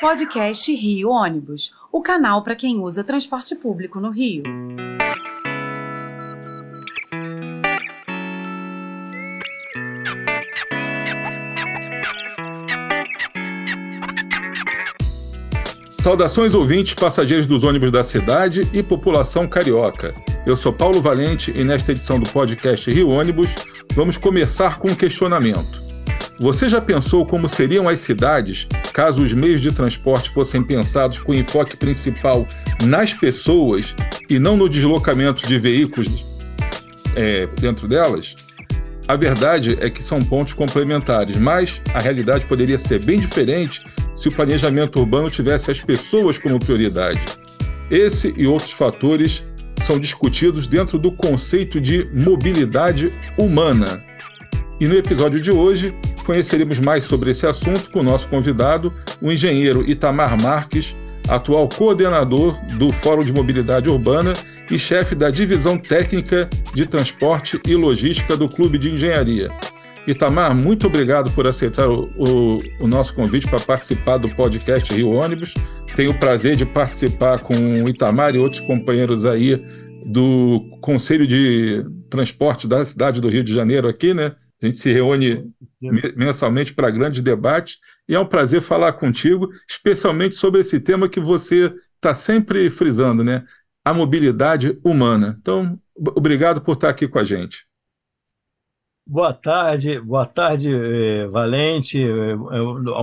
Podcast Rio Ônibus, o canal para quem usa transporte público no Rio. Saudações ouvintes, passageiros dos ônibus da cidade e população carioca. Eu sou Paulo Valente e nesta edição do podcast Rio Ônibus vamos começar com um questionamento. Você já pensou como seriam as cidades caso os meios de transporte fossem pensados com enfoque principal nas pessoas e não no deslocamento de veículos é, dentro delas? A verdade é que são pontos complementares, mas a realidade poderia ser bem diferente se o planejamento urbano tivesse as pessoas como prioridade. Esse e outros fatores são discutidos dentro do conceito de mobilidade humana. E no episódio de hoje, conheceremos mais sobre esse assunto com o nosso convidado, o engenheiro Itamar Marques, atual coordenador do Fórum de Mobilidade Urbana e chefe da Divisão Técnica de Transporte e Logística do Clube de Engenharia. Itamar, muito obrigado por aceitar o, o, o nosso convite para participar do podcast Rio Ônibus. Tenho o prazer de participar com o Itamar e outros companheiros aí do Conselho de Transporte da cidade do Rio de Janeiro aqui, né? A gente se reúne mensalmente para grandes debates e é um prazer falar contigo, especialmente sobre esse tema que você está sempre frisando, né? A mobilidade humana. Então, obrigado por estar aqui com a gente. Boa tarde, boa tarde, eh, Valente, eh,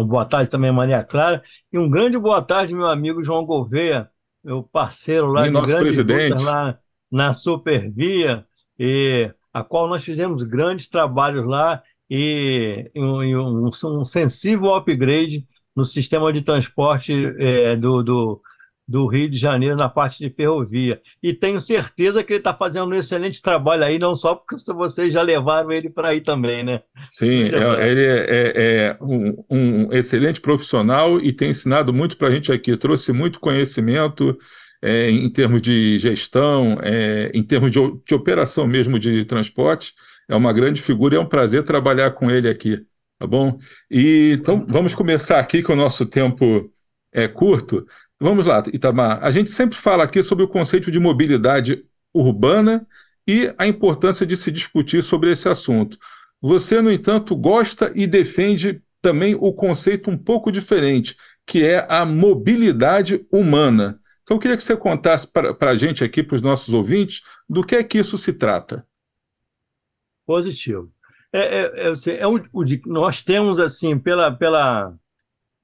boa tarde também, Maria Clara, e um grande boa tarde, meu amigo João Gouveia, meu parceiro lá e de nosso presidente. lá na Supervia, e a qual nós fizemos grandes trabalhos lá e, e um, um, sensível upgrade no sistema de transporte é, do, do, do Rio de Janeiro na parte de ferrovia. E tenho certeza que ele está fazendo um excelente trabalho aí, não só porque vocês já levaram ele para aí também, né? Sim, é, ele é, é, é um, um, excelente profissional e tem ensinado muito para a gente aqui, trouxe muito conhecimento é, em termos de gestão, é, em termos de, de operação mesmo de transporte. É uma grande figura e é um prazer trabalhar com ele aqui, tá bom? E, então, vamos começar aqui, que o nosso tempo é curto. Vamos lá, Itamar. A gente sempre fala aqui sobre o conceito de mobilidade urbana e a importância de se discutir sobre esse assunto. Você, no entanto, gosta e defende também o conceito um pouco diferente, que é a mobilidade humana. Então, eu queria que você contasse para a gente aqui, para os nossos ouvintes, do que é que isso se trata. Positivo. É, é, é, é o, nós temos, assim, pela, pela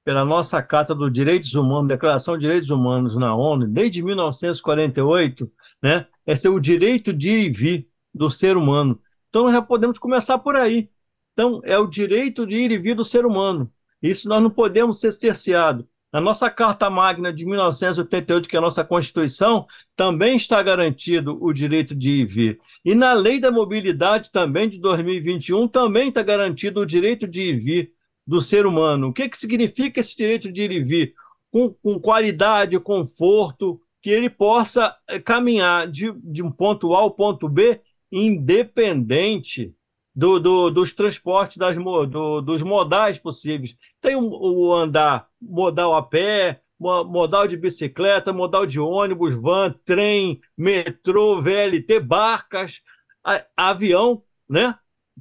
pela nossa Carta dos Direitos Humanos, Declaração de Direitos Humanos na ONU, desde 1948, né, esse é o direito de ir e vir do ser humano. Então, já podemos começar por aí. Então, é o direito de ir e vir do ser humano. Isso nós não podemos ser cerceados. Na nossa Carta Magna de 1988, que é a nossa Constituição, também está garantido o direito de ir e vir. E na Lei da Mobilidade, também de 2021, também está garantido o direito de ir e vir do ser humano. O que, que significa esse direito de ir e vir? Com, com qualidade, conforto, que ele possa eh, caminhar de, de um ponto A ao ponto B, independente do, do, dos transportes, das, do, dos modais possíveis. Tem o, o, andar modal a pé, modal de bicicleta, modal de ônibus, van, trem, metrô, VLT, barcas, a, avião, né?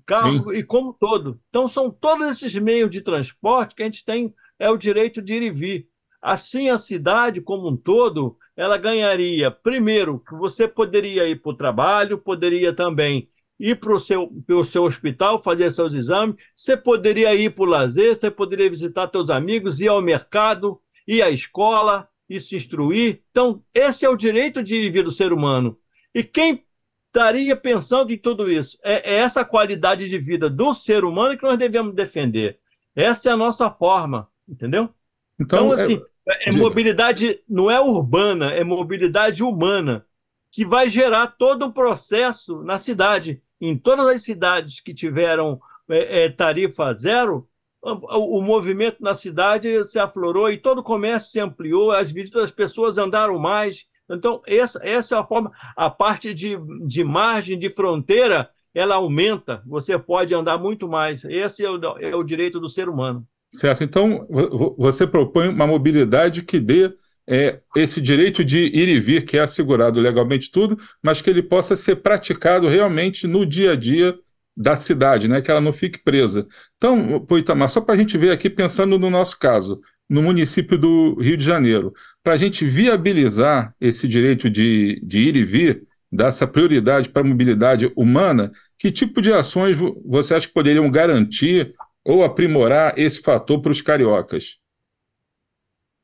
carro Sim. e como todo. Então, são todos esses meios de transporte que a gente tem é o direito de ir e vir. Assim, a cidade como um todo, ela ganharia, primeiro, que você poderia ir para o trabalho, poderia também ir para o seu, seu hospital, fazer seus exames, você poderia ir para o lazer, você poderia visitar seus amigos, ir ao mercado, ir à escola, e se instruir. Então, esse é o direito de vir do ser humano. E quem estaria pensando em tudo isso. É, é essa qualidade de vida do ser humano que nós devemos defender. Essa é a nossa forma, entendeu? Então, então assim, é, é mobilidade não é urbana, é mobilidade humana, que vai gerar todo o processo na cidade. Em todas as cidades que tiveram é, é, tarifa zero, o, o, movimento na cidade se aflorou e todo o comércio se ampliou, as visitas das pessoas andaram mais, então, essa, essa é a forma. A parte de, de margem, de fronteira, ela aumenta. Você pode andar muito mais. Esse é o, é o direito do ser humano. Certo. Então, você propõe uma mobilidade que dê é, esse direito de ir e vir, que é assegurado legalmente tudo, mas que ele possa ser praticado realmente no dia a dia da cidade, né? que ela não fique presa. Então, Itamar, só para a gente ver aqui, pensando no nosso caso, no município do Rio de Janeiro, para a gente viabilizar esse direito de, de ir e vir, dar essa prioridade para a mobilidade humana, que tipo de ações você acha que poderiam garantir ou aprimorar esse fator para os cariocas?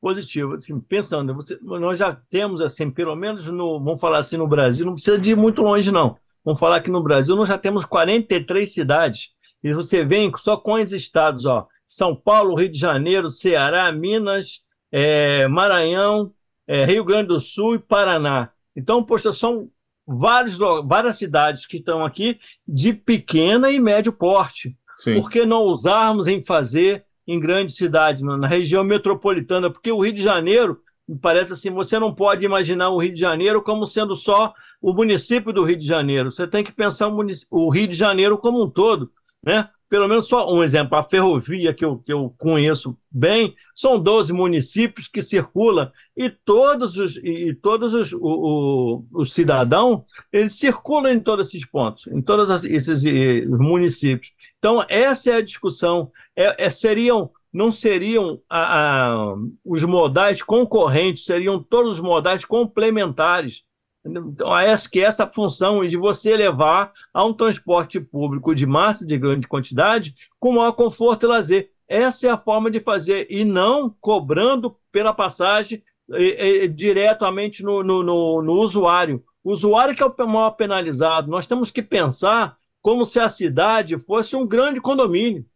Positivo, assim, pensando, você, nós já temos, assim, pelo menos no, vamos falar assim, no Brasil, não precisa de ir muito longe, não. Vamos falar que no Brasil nós já temos 43 cidades, e você vem só com os estados, ó, São Paulo, Rio de Janeiro, Ceará, Minas, é, Maranhão, é, Rio Grande do Sul e Paraná. Então, poxa, são vários, várias cidades que estão aqui de pequena e médio porte. Sim. Por que não usarmos em fazer em grande cidade, na região metropolitana? Porque o Rio de Janeiro, me parece assim, você não pode imaginar o Rio de Janeiro como sendo só o município do Rio de Janeiro. Você tem que pensar o, o Rio de Janeiro como um todo, né? pelo menos só um exemplo, a ferrovia que eu, que eu conheço bem, são 12 municípios que circulam e todos os, e todos os, o, o, os cidadãos eles circulam em todos esses pontos, em todos esses municípios. Então, essa é a discussão. É, é seriam, não seriam a, a, os modais concorrentes, seriam todos os modais complementares então, essa, que essa função de você levar a um transporte público de massa, de grande quantidade, com maior conforto e lazer. Essa é a forma de fazer, e não cobrando pela passagem e, e, diretamente no, no, no, no usuário. O usuário que é o maior penalizado. Nós temos que pensar como se a cidade fosse um grande condomínio.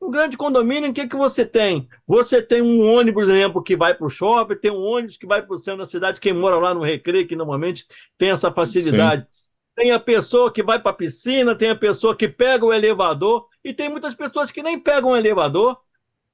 Um grande condomínio, o que, que você tem? Você tem um ônibus, por exemplo, que vai para o shopping, tem um ônibus que vai para o centro da cidade, quem mora lá no Recreio, que normalmente tem essa facilidade. Sim. Tem a pessoa que vai para a piscina, tem a pessoa que pega o elevador, e tem muitas pessoas que nem pegam o elevador,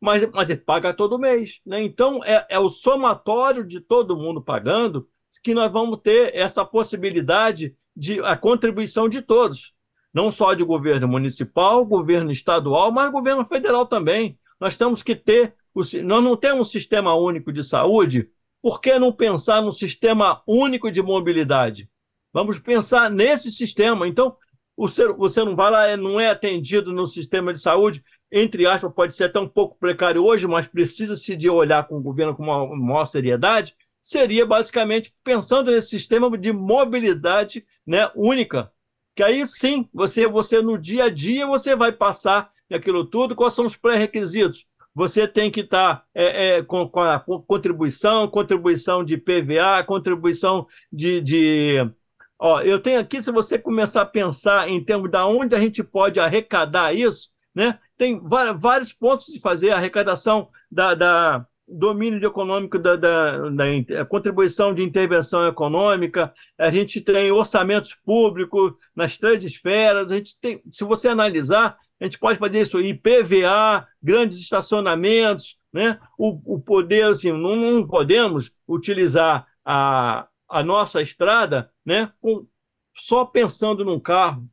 mas, mas paga todo mês. Né? Então, é, é o somatório de todo mundo pagando que nós vamos ter essa possibilidade de a contribuição de todos não só de governo municipal, governo estadual, mas governo federal também. Nós temos que ter, nós não temos um sistema único de saúde, por que não pensar num sistema único de mobilidade? Vamos pensar nesse sistema. Então, você não vai lá, não é atendido no sistema de saúde, entre aspas, pode ser até um pouco precário hoje, mas precisa-se de olhar com o governo com uma maior seriedade, seria basicamente pensando nesse sistema de mobilidade né, única, que aí sim, você, você no dia a dia, você vai passar aquilo tudo, quais são os pré-requisitos? Você tem que estar tá, é, é, com, com, a contribuição, contribuição de PVA, contribuição de, de Ó, eu tenho aqui, se você começar a pensar em termos de onde a gente pode arrecadar isso, né? Tem vários pontos de fazer a arrecadação da, da, domínio econômico da, da, da, contribuição de intervenção econômica, a gente tem orçamentos públicos nas três esferas, a gente tem, se você analisar, a gente pode fazer isso IPVA, grandes estacionamentos, né? o, o poder, assim, não, não podemos utilizar a, a nossa estrada né? Com, só pensando num carro,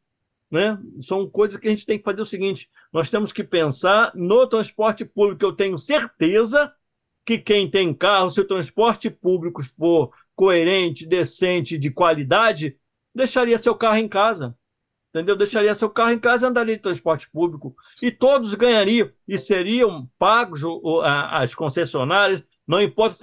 né? São coisas que a gente tem que fazer o seguinte: nós temos que pensar no transporte público. Eu tenho certeza que quem tem carro, se o transporte público for coerente, decente, de qualidade, deixaria seu carro em casa. Entendeu? Deixaria seu carro em casa e andaria de transporte público. E todos ganhariam e seriam pagos as concessionárias, não importa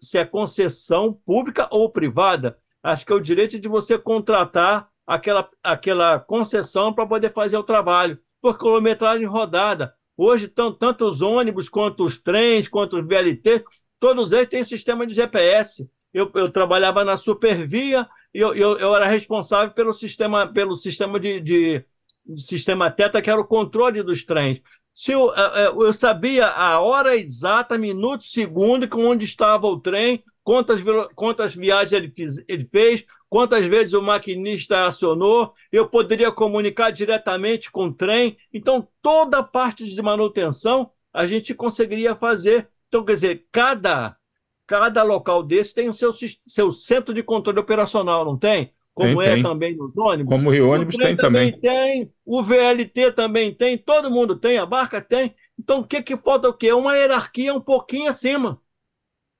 se é concessão pública ou privada. Acho que é o direito de você contratar aquela, aquela concessão para poder fazer o trabalho, por quilometragem rodada. Hoje, tanto os ônibus, quanto os trens, quanto os VLT, todos eles têm sistema de GPS. Eu, eu trabalhava na Supervia e eu, eu, eu, era responsável pelo sistema, pelo sistema de, de, de, sistema TETA, que era o controle dos trens. Se eu, eu, eu sabia a hora exata, minuto, segundo, com onde estava o trem, quantas, quantas viagens ele, fiz, ele fez, quantas vezes o maquinista acionou, eu poderia comunicar diretamente com o trem. Então, toda a parte de manutenção a gente conseguiria fazer. Então, quer dizer, cada, cada local desse tem o seu, seu centro de controle operacional, não tem? Como tem, é tem. também nos ônibus. Como o ônibus tem também. Tem, o VLT também tem, todo mundo tem, a barca tem. Então, o que, que falta o quê? Uma hierarquia um pouquinho acima,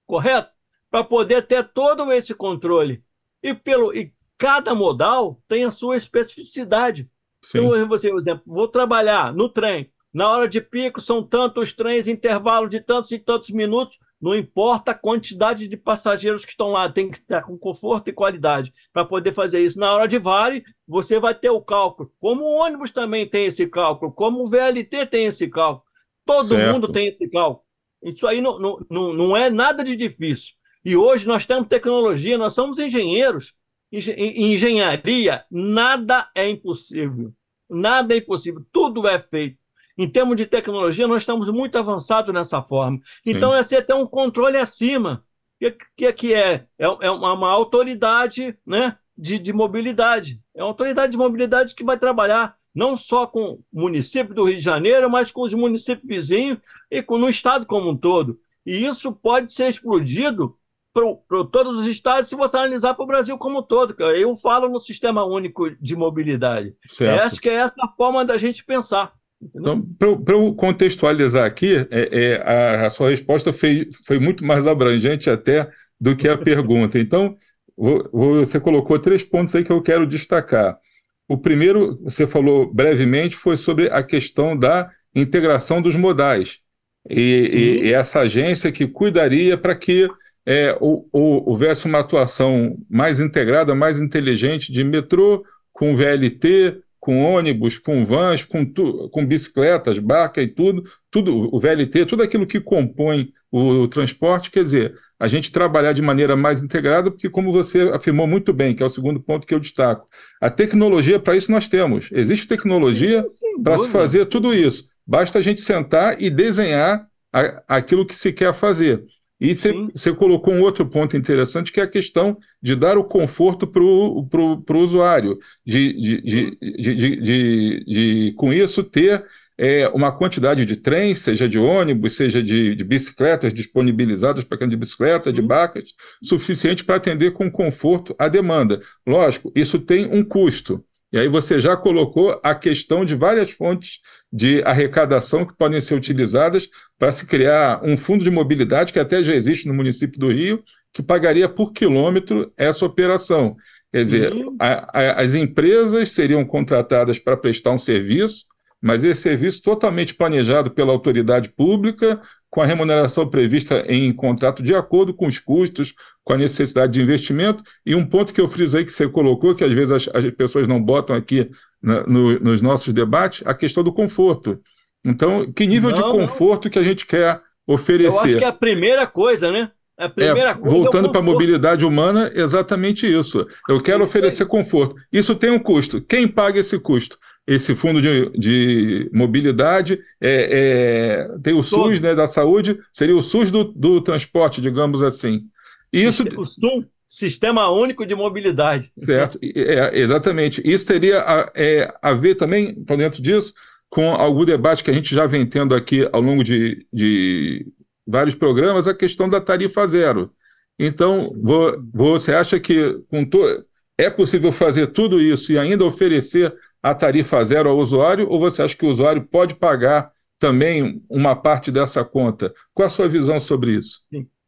correto? Para poder ter todo esse controle. E, pelo, e cada modal tem a sua especificidade. Sim. Então, você, por exemplo, vou trabalhar no trem. Na hora de pico, são tantos trens, intervalo de tantos e tantos minutos. Não importa a quantidade de passageiros que estão lá, tem que estar com conforto e qualidade para poder fazer isso. Na hora de vale, você vai ter o cálculo. Como o ônibus também tem esse cálculo, como o VLT tem esse cálculo. Todo certo. mundo tem esse cálculo. Isso aí não, não, não é nada de difícil. E hoje nós temos tecnologia, nós somos engenheiros. Em engenharia, nada é impossível. Nada é impossível. Tudo é feito. Em termos de tecnologia, nós estamos muito avançados nessa forma. Então, Sim. é ser ter um controle acima. O que, que é? É, é uma, uma, autoridade né, de, de mobilidade. É uma autoridade de mobilidade que vai trabalhar não só com o município do Rio de Janeiro, mas com os municípios vizinhos e com, no estado como um todo. E isso pode ser explodido para todos os estados se você analisar para o Brasil como um todo. Eu falo no Sistema Único de Mobilidade. Certo. Acho que é essa a forma da gente pensar. Então, para eu contextualizar aqui, é, é, a, a, sua resposta foi, foi muito mais abrangente até do que a pergunta. Então, vou, você colocou três pontos aí que eu quero destacar. O primeiro, você falou brevemente, foi sobre a questão da integração dos modais. E, e, e essa agência que cuidaria para que é, houvesse uma atuação mais integrada, mais inteligente de metrô com VLT, com ônibus, com vans, com, tu, com bicicletas, barca e tudo, tudo, o VLT, tudo aquilo que compõe o, o, transporte, quer dizer, a gente trabalhar de maneira mais integrada, porque como você afirmou muito bem, que é o segundo ponto que eu destaco, a tecnologia para isso nós temos. Existe tecnologia para se fazer tudo isso. Basta a gente sentar e desenhar a, aquilo que se quer fazer. E você colocou um outro ponto interessante, que é a questão de dar o conforto para o usuário, de, de, de, de, com isso, ter é, uma quantidade de trens, seja de ônibus, seja de, bicicletas disponibilizadas para quem de bicicleta, de barcas, suficiente para atender com conforto a demanda. Lógico, isso tem um custo. E aí você já colocou a questão de várias fontes de arrecadação que podem ser utilizadas para se criar um fundo de mobilidade que até já existe no município do Rio, que pagaria por quilômetro essa operação. Quer dizer, uhum. a, a, as empresas seriam contratadas para prestar um serviço, mas esse serviço totalmente planejado pela autoridade pública, com a remuneração prevista em contrato de acordo com os custos, com a necessidade de investimento. E um ponto que eu frisei que você colocou, que às vezes as, as pessoas não botam aqui na, no, nos nossos debates, a questão do conforto. Então, que nível não, de conforto não. que a gente quer oferecer? Eu acho que é a primeira coisa, né? A primeira é, coisa voltando é para a mobilidade humana, exatamente isso. Eu quero isso oferecer aí. conforto. Isso tem um custo. Quem paga esse custo? esse fundo de, de mobilidade, é, é, tem o SUS né, da saúde, seria o SUS do, do transporte, digamos assim. Isso, o SUS, Sistema Único de Mobilidade. Certo, é, exatamente. Isso teria a, é, a ver também, por dentro disso, com algum debate que a gente já vem tendo aqui ao longo de, de vários programas, a questão da tarifa zero. Então, você acha que com to... é possível fazer tudo isso e ainda oferecer a tarifa zero ao usuário, ou você acha que o usuário pode pagar também uma parte dessa conta? Qual a sua visão sobre isso?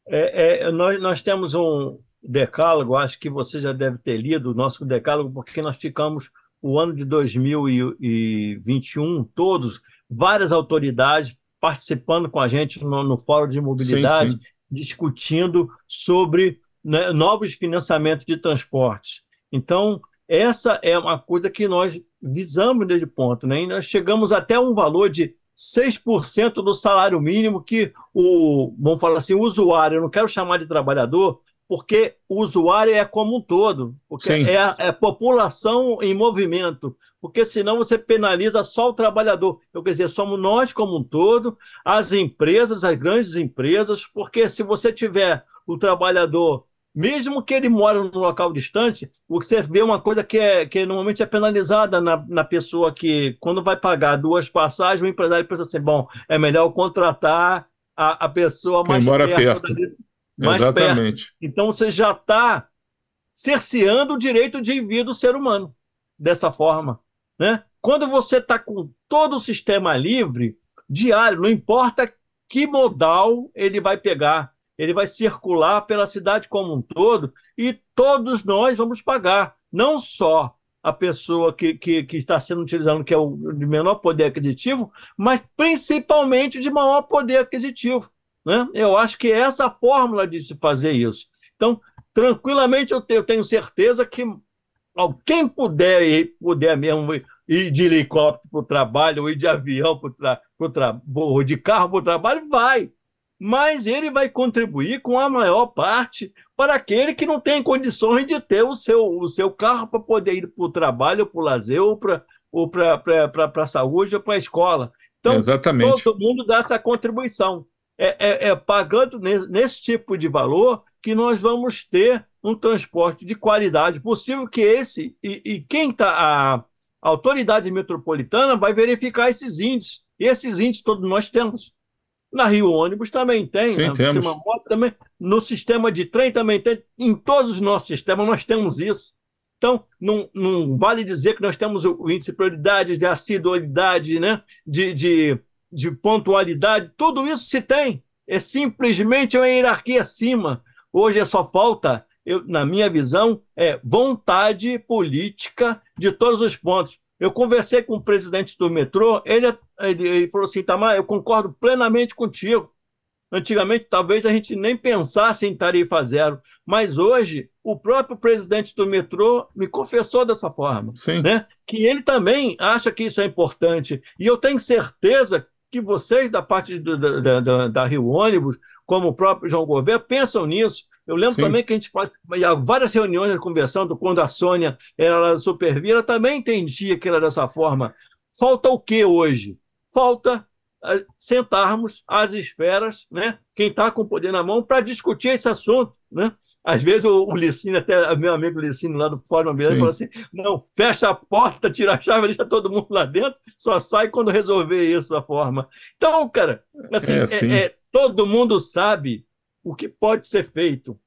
É, é, nós, nós temos um decálogo, acho que você já deve ter lido o nosso decálogo, porque nós ficamos o ano de 2021, todos, várias autoridades participando com a gente no, no Fórum de Mobilidade, sim, sim. discutindo sobre né, novos financiamentos de transportes. Então, essa é uma coisa que nós visamos desde ponto, né? E nós chegamos até um valor de 6% do salário mínimo que o, vamos falar assim, o usuário, eu não quero chamar de trabalhador, porque o usuário é como um todo, porque é a, é a, população em movimento, porque senão você penaliza só o trabalhador. Eu quer dizer, somos nós como um todo, as empresas, as grandes empresas, porque se você tiver o trabalhador mesmo que ele mora num local distante, você vê uma coisa que, é, que normalmente é penalizada na, na pessoa que, quando vai pagar duas passagens, o empresário pensa assim: bom, é melhor contratar a, a pessoa mais mora perto. perto. Dali, mais Exatamente. Perto. Então você já está cerceando o direito de vir do ser humano dessa forma. Né? Quando você está com todo o sistema livre, diário, não importa que modal ele vai pegar, ele vai circular pela cidade como um todo e todos nós vamos pagar, não só a pessoa que, que, que está sendo utilizado, que é o de menor poder aquisitivo, mas principalmente de maior poder aquisitivo. Né? Eu acho que é essa a fórmula de se fazer isso. Então, tranquilamente, eu tenho, eu tenho certeza que quem puder ir, puder mesmo ir de helicóptero para o trabalho, ou ir de avião para o trabalho, ou de carro para o trabalho, vai. Mas ele vai contribuir com a maior parte para aquele que não tem condições de ter o seu, o seu carro para poder ir para o trabalho, para o lazer, ou para ou a saúde, ou para a escola. Então, Exatamente. todo mundo dá essa contribuição. É, é, é pagando nesse, nesse tipo de valor que nós vamos ter um transporte de qualidade possível que esse e, e quem está a, a, autoridade metropolitana vai verificar esses índices e esses índices todos nós temos na Rio Ônibus também tem Sim, no temos. sistema moto também. No sistema de trem também tem. Em todos os nossos sistemas nós temos isso. Então não, não vale dizer que nós temos o, índice de prioridade de assiduidade né? De, de, de pontualidade. Tudo isso se tem. É simplesmente uma hierarquia acima. Hoje é só falta eu, na minha visão, é vontade política de todos os pontos. Eu conversei com o presidente do metrô, ele, ele, ele falou assim: Tamar, eu concordo plenamente contigo. Antigamente, talvez a gente nem pensasse em tarifa zero, mas hoje o próprio presidente do metrô me confessou dessa forma, Sim. né? Que ele também acha que isso é importante. E eu tenho certeza que vocês, da parte do, da, da, da Rio Ônibus, como o próprio João Gouveia, pensam nisso. Eu lembro Sim. também que a gente faz várias reuniões conversando quando a Sônia era ela também entendia que era dessa forma. Falta o que hoje? Falta uh, sentarmos as esferas, né? quem está com o poder na mão, para discutir esse assunto. Né? Às vezes o, o Licínio, até meu amigo Licínio lá do Fórum Ambiental, falou assim: não, fecha a porta, tira a chave, deixa todo mundo lá dentro, só sai quando resolver isso da forma. Então, cara, assim, É assim. é- é- todo mundo sabe o que pode ser feito.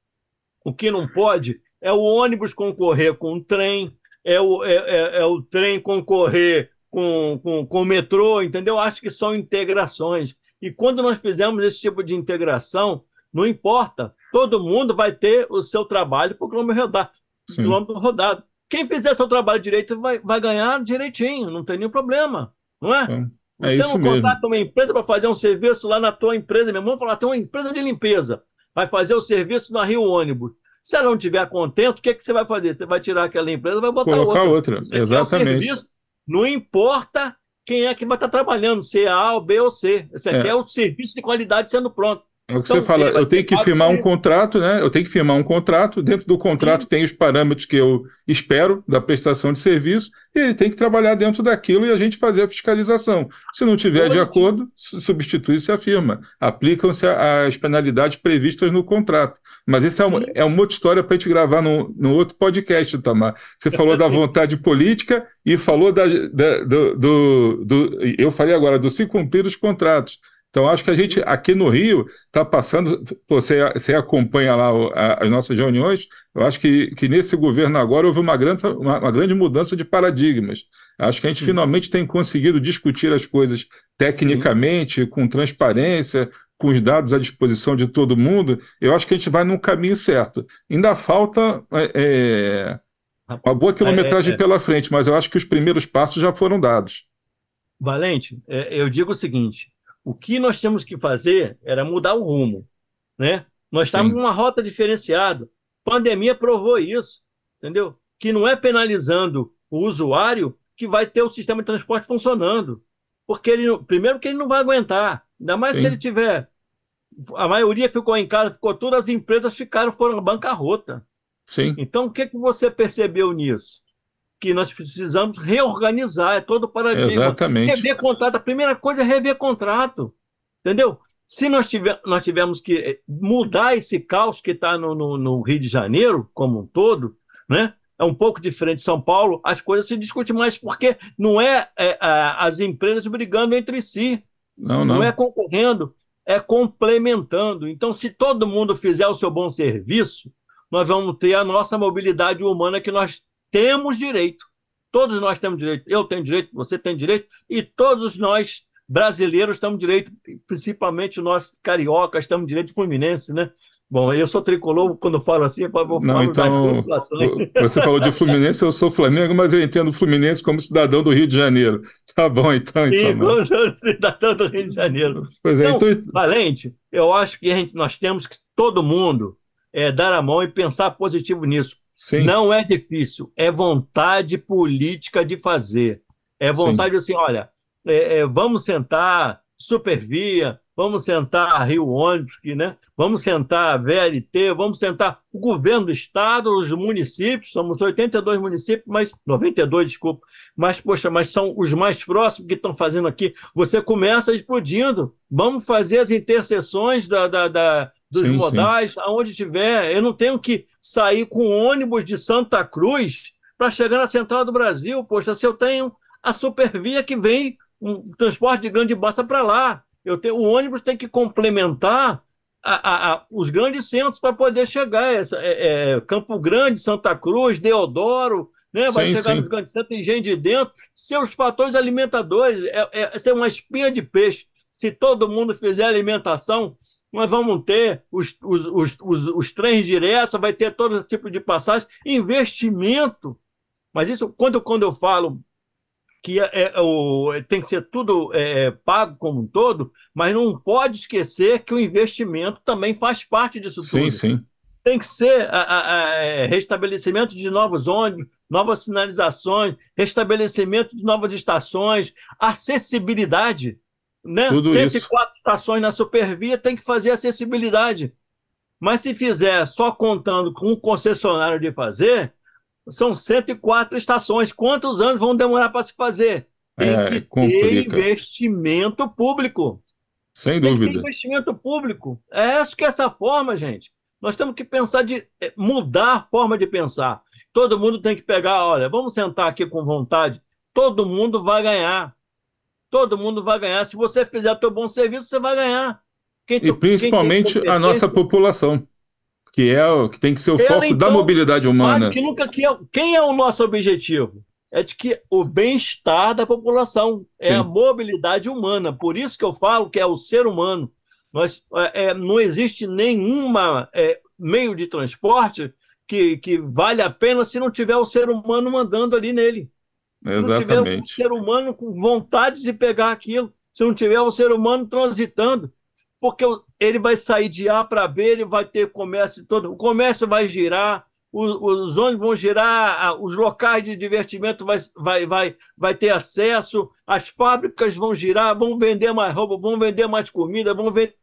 O que não pode é o ônibus concorrer com o trem, é o, é, é- é o trem concorrer com, com, com o metrô, entendeu? Acho que são integrações. E quando nós fizemos esse tipo de integração, não importa, todo mundo vai ter o seu trabalho por quilômetro rodado. Sim. Quilômetro rodado. Quem fizer seu trabalho direito vai, vai ganhar direitinho, não tem nenhum problema, não é? Então, é Você isso não mesmo. contrata uma empresa para fazer um serviço lá na tua empresa, meu irmão, falar, tem uma empresa de limpeza, vai fazer o serviço na Rio Ônibus. Se ela não estiver contente, o que, é que você vai fazer? Você vai tirar aquela empresa e vai botar Colocar outra. outra. Você o Exatamente. serviço, não importa quem é que vai estar trabalhando, se é A, ou B ou C. Você É. quer o serviço de qualidade sendo pronto. É o que Então, você fala, eu tenho que firmar um contrato, né? Eu tenho que firmar um contrato, dentro do contrato tem os parâmetros que eu espero da prestação de serviço, e ele tem que trabalhar dentro daquilo e a gente fazer a fiscalização. Se não tiver de acordo, su- substitui-se a firma. Aplicam-se as penalidades previstas no contrato. Mas isso é, um- Sim. é uma outra história para a gente gravar no, no outro podcast, Tamar. Você falou da vontade política e falou da, da- do, do- do- Eu falei agora do se cumprir os contratos. Então, acho que a gente aqui no Rio está passando. Você, você acompanha lá a- as nossas reuniões. Eu acho que, que nesse governo agora houve uma grande, uma, uma grande mudança de paradigmas. Acho que a gente Sim. finalmente tem conseguido discutir as coisas tecnicamente, com transparência, com os dados à disposição de todo mundo. Eu acho que a gente vai num caminho certo. Ainda falta é, é, uma boa quilometragem É, é. pela frente, mas eu acho que os primeiros passos já foram dados. Valente, é, eu digo o seguinte: o que nós temos que fazer era mudar o rumo, né? Nós estamos Sim. numa rota diferenciada. Pandemia provou isso, entendeu? Que não é penalizando o usuário que vai ter o sistema de transporte funcionando, porque ele primeiro que ele não vai aguentar, ainda mais Sim. se ele tiver a maioria ficou em casa, ficou todas as empresas ficaram foram bancarrota. Sim, Então, o que, que você percebeu nisso? Que nós precisamos reorganizar, é todo o paradigma. exatamente. Rever contrato, a primeira coisa é rever contrato, entendeu? Se nós, tiver, nós tivermos que eh, mudar esse caos que está no, no, no Rio de Janeiro, como um todo, né? é um pouco diferente de São Paulo, as coisas se discutem mais, porque não é, é, a- as empresas brigando entre si, Não, não não. é concorrendo, é complementando. Então, se todo mundo fizer o seu bom serviço, nós vamos ter a nossa mobilidade humana que nós temos direito. Todos nós temos direito. Eu tenho direito, você tem direito, e todos nós brasileiros estamos direito, principalmente nós cariocas, estamos direito fluminense, né? Bom, eu sou tricolor, quando falo assim, eu falo, Não, então, Você falou de Fluminense, eu sou Flamengo, mas eu entendo Fluminense como cidadão do Rio de Janeiro. Tá bom, então. Sim, então, como cidadão do Rio de Janeiro. Pois é, então, então... Valente, eu acho que a gente, nós temos que, todo mundo, é, dar a mão e pensar positivo nisso. Sim. Não é difícil, é vontade política de fazer. É vontade Sim. assim, olha, é, é, vamos sentar, supervia, vamos sentar Rio Ônibus, né? vamos sentar VLT, vamos sentar o governo do estado, os municípios, somos 82 municípios, mas 92, desculpa, mas poxa, mas são os mais próximos que estão fazendo aqui. Você começa explodindo. Vamos fazer as interseções da, da, da dos sim, modais, sim. aonde tiver. Eu não tenho que sair com ônibus de Santa Cruz para chegar na Central do Brasil. Poxa, se eu tenho a supervia que vem um transporte de grande massa para lá. Eu tenho, o ônibus tem que complementar a, a, a, os grandes centros para poder chegar. Essa, é, é, Campo Grande, Santa Cruz, Deodoro, né? vai sim, chegar sim. nos grandes centros, tem gente de dentro. Seus fatores alimentadores, é, é, essa é uma espinha de peixe. Se todo mundo fizer alimentação, nós vamos ter os, os, os, os, os trens diretos, vai ter todo tipo de passagem, investimento. Mas isso, quando, quando eu falo que é, é, o, tem que ser tudo é, é, pago como um todo, mas não pode esquecer que o investimento também faz parte disso tudo. Sim, sim. Tem que ser a, a, a, é, restabelecimento de novos ônibus, novas sinalizações, restabelecimento de novas estações, acessibilidade. Né? Tudo 104 isso. estações na Supervia tem que fazer acessibilidade. Mas se fizer só contando com o concessionário de fazer, são 104 estações. Quantos anos vão demorar para se fazer? Tem é, que complica. ter investimento público. Sem Tem dúvida. Que ter investimento público. É acho que é essa forma, gente. Nós temos que pensar de é, mudar a forma de pensar. Todo mundo tem que pegar, olha, vamos sentar aqui com vontade. Todo mundo vai ganhar. Todo mundo vai ganhar. Se você fizer o seu bom serviço, você vai ganhar. Quem e principalmente a nossa população que é que tem que ser o Ela, foco então, da mobilidade humana. Que nunca, que é, quem é o nosso objetivo? É de que o bem-estar da população é Sim. a mobilidade humana. Por isso que eu falo que é o ser humano. Nós, é, é não existe nenhuma é, meio de transporte que, que vale a pena se não tiver o ser humano mandando ali nele. Se Exatamente. não tiver o ser humano com vontade de pegar aquilo, se não tiver o ser humano transitando, porque ele vai sair de A para B, ele vai ter comércio todo, o comércio vai girar, os, os ônibus vão girar, os locais de divertimento vai, vai, vai, vai ter acesso, as fábricas vão girar, vão vender mais roupa, vão vender mais comida, vão vender.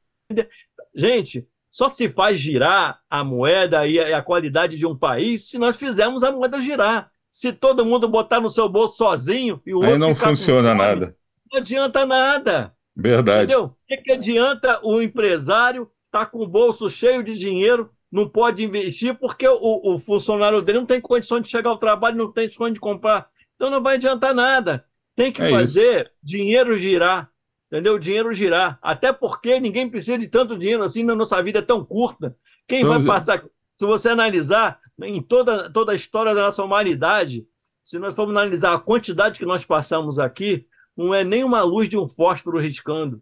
Gente, só se faz girar a moeda e a, qualidade de um país se nós fizermos a moeda girar. Se todo mundo botar no seu bolso sozinho e o Aí outro. não funciona nada. Não adianta nada. Verdade. Entendeu? O que, que adianta o empresário estar tá com o bolso cheio de dinheiro, não pode investir porque o, o funcionário dele não tem condições de chegar ao trabalho, não tem condições de comprar. Então não vai adiantar nada. Tem que é fazer isso. dinheiro girar. Entendeu? Dinheiro girar. Até porque ninguém precisa de tanto dinheiro assim na nossa vida é tão curta. Quem então, vai passar. Se você analisar em toda, toda a história da nossa humanidade, se nós formos analisar a quantidade que nós passamos aqui, não é nem uma luz de um fósforo riscando.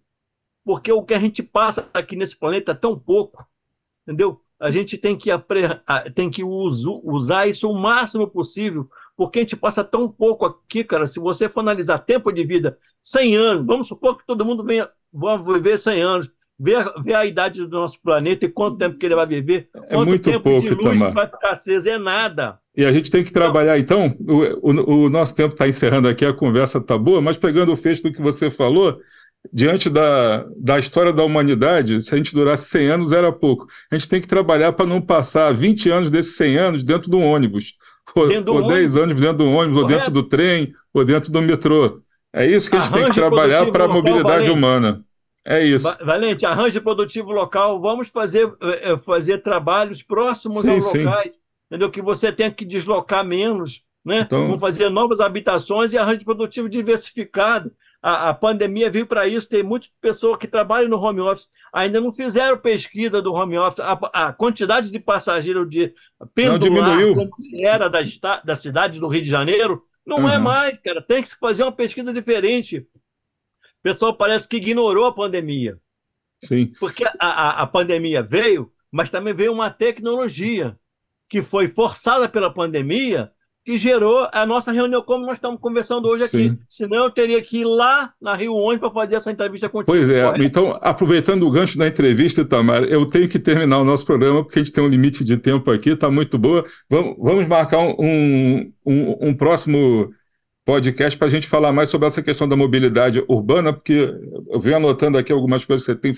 Porque o que a gente passa aqui nesse planeta é tão pouco, entendeu? A gente tem que, tem que usar isso o máximo possível, porque a gente passa tão pouco aqui, cara. Se você for analisar tempo de vida, 100 anos, vamos supor que todo mundo venha, vai viver 100 anos, ver, ver a idade do nosso planeta e quanto tempo que ele vai viver, é muito tempo pouco, de luz vai ficar aceso, é nada. E a gente tem que trabalhar, então, o, o, o nosso tempo está encerrando aqui, a conversa está boa, mas pegando o fecho do que você falou, diante da, da história da humanidade, se a gente durasse 100 anos era pouco. A gente tem que trabalhar para não passar 20 anos desses 100 anos dentro do ônibus, ou, ou 10 anos dentro do ônibus, Correto. ou dentro do trem, ou dentro do metrô. É isso que a gente Arranjo tem que trabalhar para a mobilidade valente. humana. É isso. Valente, arranjo produtivo local, vamos fazer, eh, eh, fazer trabalhos próximos sim, aos locais entendeu? que você tenha que deslocar menos, né? Então... Vamos fazer novas habitações e arranjo produtivo diversificado. A, a pandemia veio para isso, tem muitas pessoas que trabalham no home office, ainda não fizeram pesquisa do home office, a, a quantidade de passageiros de pendular, como se era da, da cidade do Rio de Janeiro, não é uhum. é mais, cara. Tem que fazer uma pesquisa diferente. Pessoal parece que ignorou a pandemia. Sim. Porque a, a, a pandemia veio, mas também veio uma tecnologia que foi forçada pela pandemia que gerou a nossa reunião, como nós estamos conversando hoje Sim. aqui. Senão eu teria que ir lá na Rio Onde para fazer essa entrevista contigo. Pois é, correto? então, aproveitando o gancho da entrevista, Itamar, eu tenho que terminar o nosso programa, porque a gente tem um limite de tempo aqui, está muito boa. Vamos, vamos marcar um, um, um próximo podcast para a gente falar mais sobre essa questão da mobilidade urbana, porque eu venho anotando aqui algumas coisas que você, tem,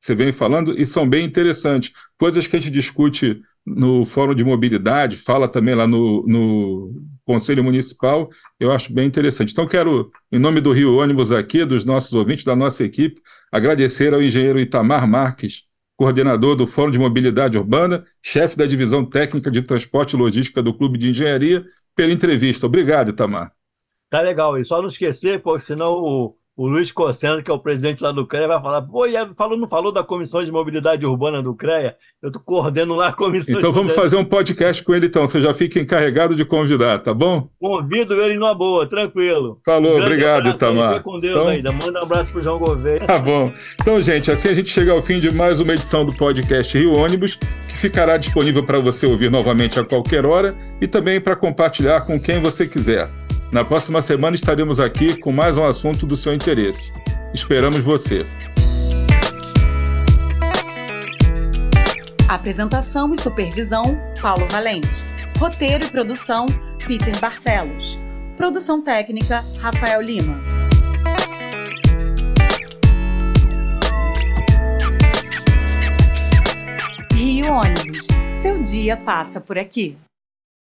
você vem falando e são bem interessantes. Coisas que a gente discute no Fórum de Mobilidade, fala também lá no, no Conselho Municipal, eu acho bem interessante. Então, quero, em nome do Rio Ônibus aqui, dos nossos ouvintes, da nossa equipe, agradecer ao engenheiro Itamar Marques, coordenador do Fórum de Mobilidade Urbana, chefe da Divisão Técnica de Transporte e Logística do Clube de Engenharia, pela entrevista. Obrigado, Itamar. Tá legal, e só não esquecer, porque senão o, o Luiz Cossendo, que é o presidente lá do CREA, vai falar, pô, e falou, não falou da Comissão de Mobilidade Urbana do CREA? Eu estou coordenando lá a comissão. Então vamos fazer um podcast com ele, então. Você já fica encarregado de convidar, tá bom? Convido ele numa boa, tranquilo. Falou, um obrigado, Itamar. Com Deus então... ainda. Manda um abraço pro João Gouveia. Tá bom. Então, gente, assim a gente chega ao fim de mais uma edição do podcast Rio Ônibus, que ficará disponível para você ouvir novamente a qualquer hora e também para compartilhar com quem você quiser. Na próxima semana estaremos aqui com mais um assunto do seu interesse. Esperamos você. Apresentação e supervisão: Paulo Valente. Roteiro e produção: Peter Barcelos. Produção técnica: Rafael Lima. Rio Ônibus. Seu dia passa por aqui.